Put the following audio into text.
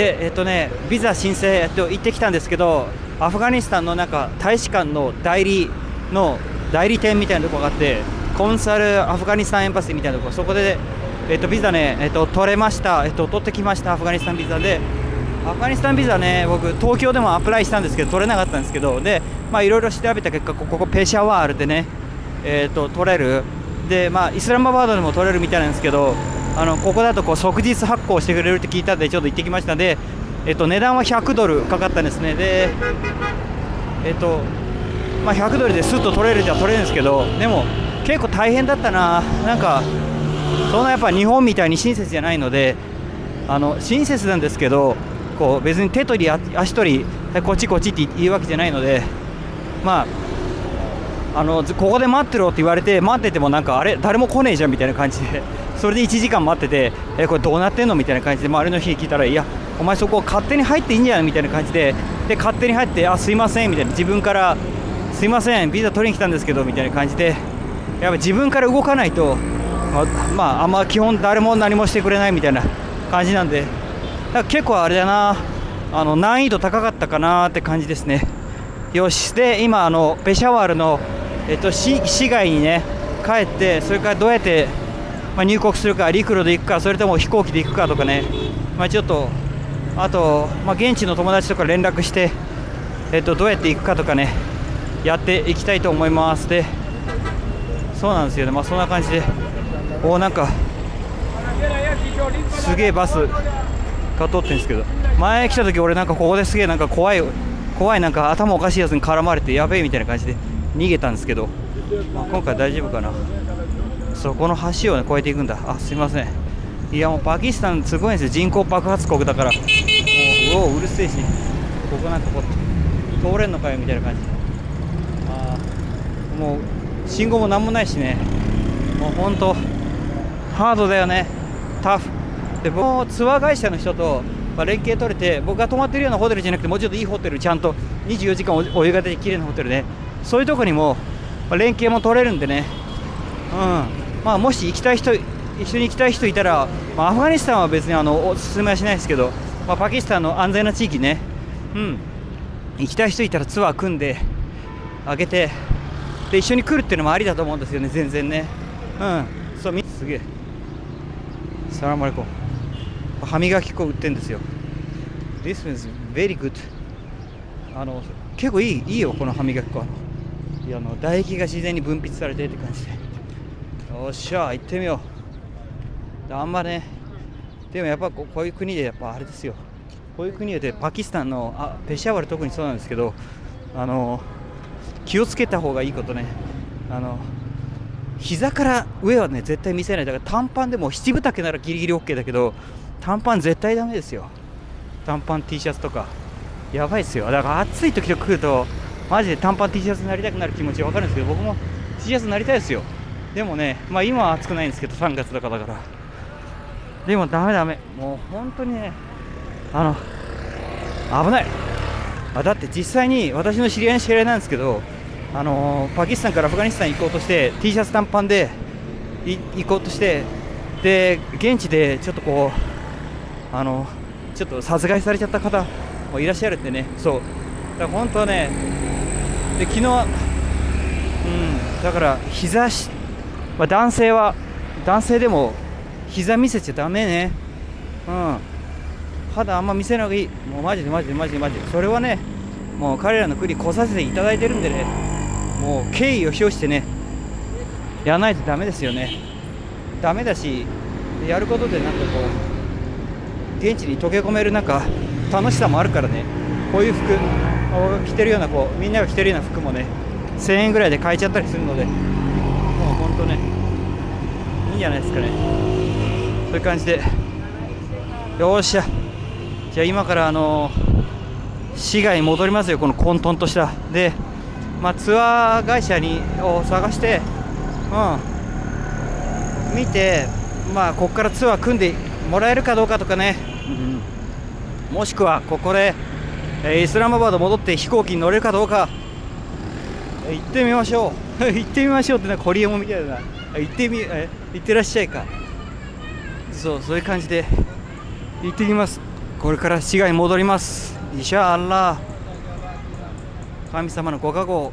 でえっとねビザ申請、えっと、行ってきたんですけどアフガニスタンのなんか大使館の代理の代理店みたいなとこがあってコンサルアフガニスタンエンバシーみたいなとこそこで、えっと、ビザね、えっと、取れました、えっと、取ってきましたアフガニスタンビザで。アフガニスタンビザね僕東京でもアプライしたんですけど取れなかったんですけどでまあいろいろ調べた結果ここペシャワールでねえっと取れる。でまあイスラマバードでも取れるみたいなんですけどあのここだとこう即日発行してくれるって聞いたんでちょっと行ってきましたので、えっと、値段は100ドルかかったんですね。でえっとまあ、100ドルですっと取れるじゃ取れるんですけどでも結構大変だったな。なんかそんなやっぱ日本みたいに親切じゃないのであの親切なんですけどこう別に手取り足取りこっちこっちって言うわけじゃないのでまああのここで待ってろって言われて待っててもなんかあれ？誰も来ねえじゃんみたいな感じでそれで1時間待ってて、えこれどうなってんの？みたいな感じで周りの日聞いたらいやお前そこ勝手に入っていいんじゃない？みたいな感じでで勝手に入ってあすいませんみたいな。自分からすいませんビザ取りに来たんですけどみたいな感じでやっぱ自分から動かないとまあ、まあ、あんま基本誰も何もしてくれないみたいな感じなんでだか結構あれだなあの難易度高かったかなって感じですね。よしで今あのペシャワールの、えっと、市市街にね帰ってそれからどうやってまあ、入国するか陸路で行くかそれとも飛行機で行くかとかね、まあ、ちょっとあと、まあ、現地の友達とか連絡して、えっと、どうやって行くかとかねやっていきたいと思います。でそうなんですよね。まあそんな感じで。おなんかすげえバスが通ってるんですけど。前来た時俺なんかここですげえなんか怖い怖いなんか頭おかしいやつに絡まれてやべえみたいな感じで逃げたんですけど、まあ、今回大丈夫かな。そこの橋を、ね、越えていくんだ。あすいません。いやもうパキスタンすごいんですよ。人口爆発国だから。もうううるせえし。ここなんかこう通れんのかよみたいな感じ。あもう信号も何もないしね。もうほんとハードだよね。タフ。で僕もツアー会社の人とま連携取れて僕が泊まってるようなホテルじゃなくてもうちょっといいホテルちゃんと24時間お湯が出て綺麗なホテルね。そういうとこにも、ま連携も取れるんでね。うん。まあ、もし行きたい人一緒に行きたい人いたら、まあ、アフガニスタンは別にあのおすすめはしないですけど、まあ、パキスタンの安全な地域ね、うん、行きたい人いたらツアー組んであげてで一緒に来るっていうのもありだと思うんですよね全然ね。うん。そうみすげえ。サラマレコ。歯磨き粉売ってんですよ。This is very good. あの結構いいいいよこの歯磨き粉。いやあの唾液が自然に分泌されてって感じで。よっしゃ行ってみよう。あんまねでもやっぱこういう国でやっぱあれですよ。こういう国でパキスタンのあペシャワル特にそうなんですけどあの気をつけた方がいいことね。あの膝から上はね絶対見せない。だから短パンでも七分丈ならギリギリ OK だけど短パン絶対ダメですよ。短パン T シャツとか。やばいですよ。だから暑い時と来るとマジで短パン T シャツになりたくなる気持ち分かるんですけど僕も T シャツになりたいですよ。でもね、まあ今は暑くないんですけど、3月とかだから。でもダメダメ。もう本当にね、あの、危ない。あだって実際に私の知り合いの知り合いなんですけど、あのー、パキスタンからアフガニスタン行こうとして T シャツ短パンで行こうとしてで現地でちょっとこうあのちょっと殺害されちゃった方もいらっしゃるってねそうだから本当はねで昨日うんだから日差しまあ、男性は男性でも膝見せちゃだめね。うん。肌あんま見せない方がいい。もうマジでマジでマジでマジで。それはねもう彼らの国来させていただいてるんでね。もう敬意を表してね。やらないとダメですよね。ダメだしやることでなんかこう現地に溶け込めるなんか楽しさもあるからね。こういう服を着てるようなこうみんなが着てるような服もね1000円ぐらいで買えちゃったりするので。とねいいんじゃないですかね。そういう感じで。よっしゃじゃあ今からあの市街に戻りますよこの混沌とした。でまあ、ツアー会社にを探してうん。見てまあここからツアー組んでもらえるかどうかとかね、うん、もしくはここで、えー、イスラマバード戻って飛行機に乗れるかどうか行ってみましょう。行ってみましょうってなんかホリエモンみたいな。行ってみえ行ってらっしゃいか。そうそういう感じで行ってきます。これから市街に戻ります。イシャアラー。神様のご加護を。